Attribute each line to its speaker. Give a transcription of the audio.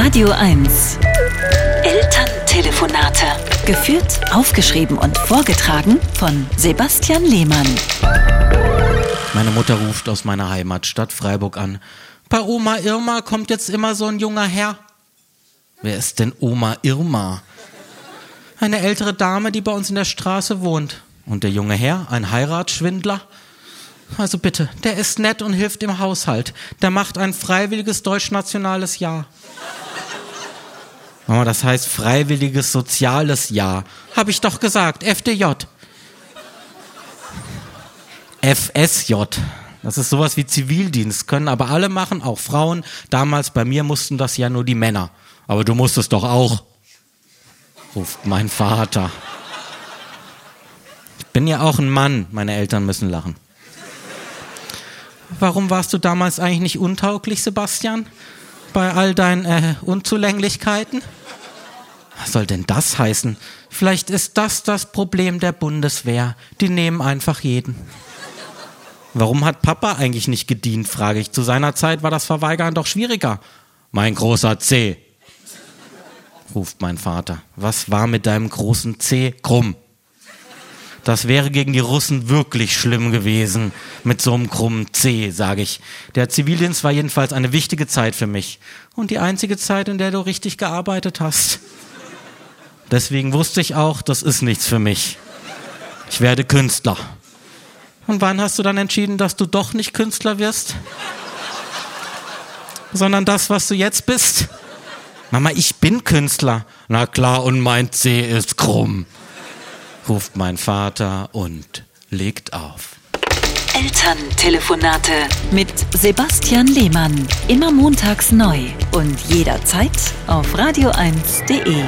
Speaker 1: Radio 1. Elterntelefonate. Geführt, aufgeschrieben und vorgetragen von Sebastian Lehmann.
Speaker 2: Meine Mutter ruft aus meiner Heimatstadt Freiburg an. Bei Oma Irma kommt jetzt immer so ein junger Herr. Wer ist denn Oma Irma? Eine ältere Dame, die bei uns in der Straße wohnt. Und der junge Herr, ein Heiratsschwindler? Also bitte, der ist nett und hilft im Haushalt. Der macht ein freiwilliges deutschnationales Jahr. Mama, das heißt freiwilliges soziales Jahr. Hab ich doch gesagt, FDJ. FSJ. Das ist sowas wie Zivildienst, können aber alle machen, auch Frauen. Damals bei mir mussten das ja nur die Männer. Aber du musstest doch auch, ruft mein Vater. Ich bin ja auch ein Mann, meine Eltern müssen lachen. Warum warst du damals eigentlich nicht untauglich, Sebastian? Bei all deinen äh, Unzulänglichkeiten? Was soll denn das heißen? Vielleicht ist das das Problem der Bundeswehr. Die nehmen einfach jeden. Warum hat Papa eigentlich nicht gedient, frage ich. Zu seiner Zeit war das Verweigern doch schwieriger. Mein großer C, ruft mein Vater. Was war mit deinem großen C krumm? Das wäre gegen die Russen wirklich schlimm gewesen mit so einem krummen C, sage ich. Der Zivildienst war jedenfalls eine wichtige Zeit für mich und die einzige Zeit, in der du richtig gearbeitet hast. Deswegen wusste ich auch, das ist nichts für mich. Ich werde Künstler. Und wann hast du dann entschieden, dass du doch nicht Künstler wirst? Sondern das, was du jetzt bist? Mama, ich bin Künstler. Na klar, und mein C ist krumm ruft mein Vater und legt auf.
Speaker 1: Elterntelefonate mit Sebastian Lehmann. Immer montags neu und jederzeit auf radio1.de.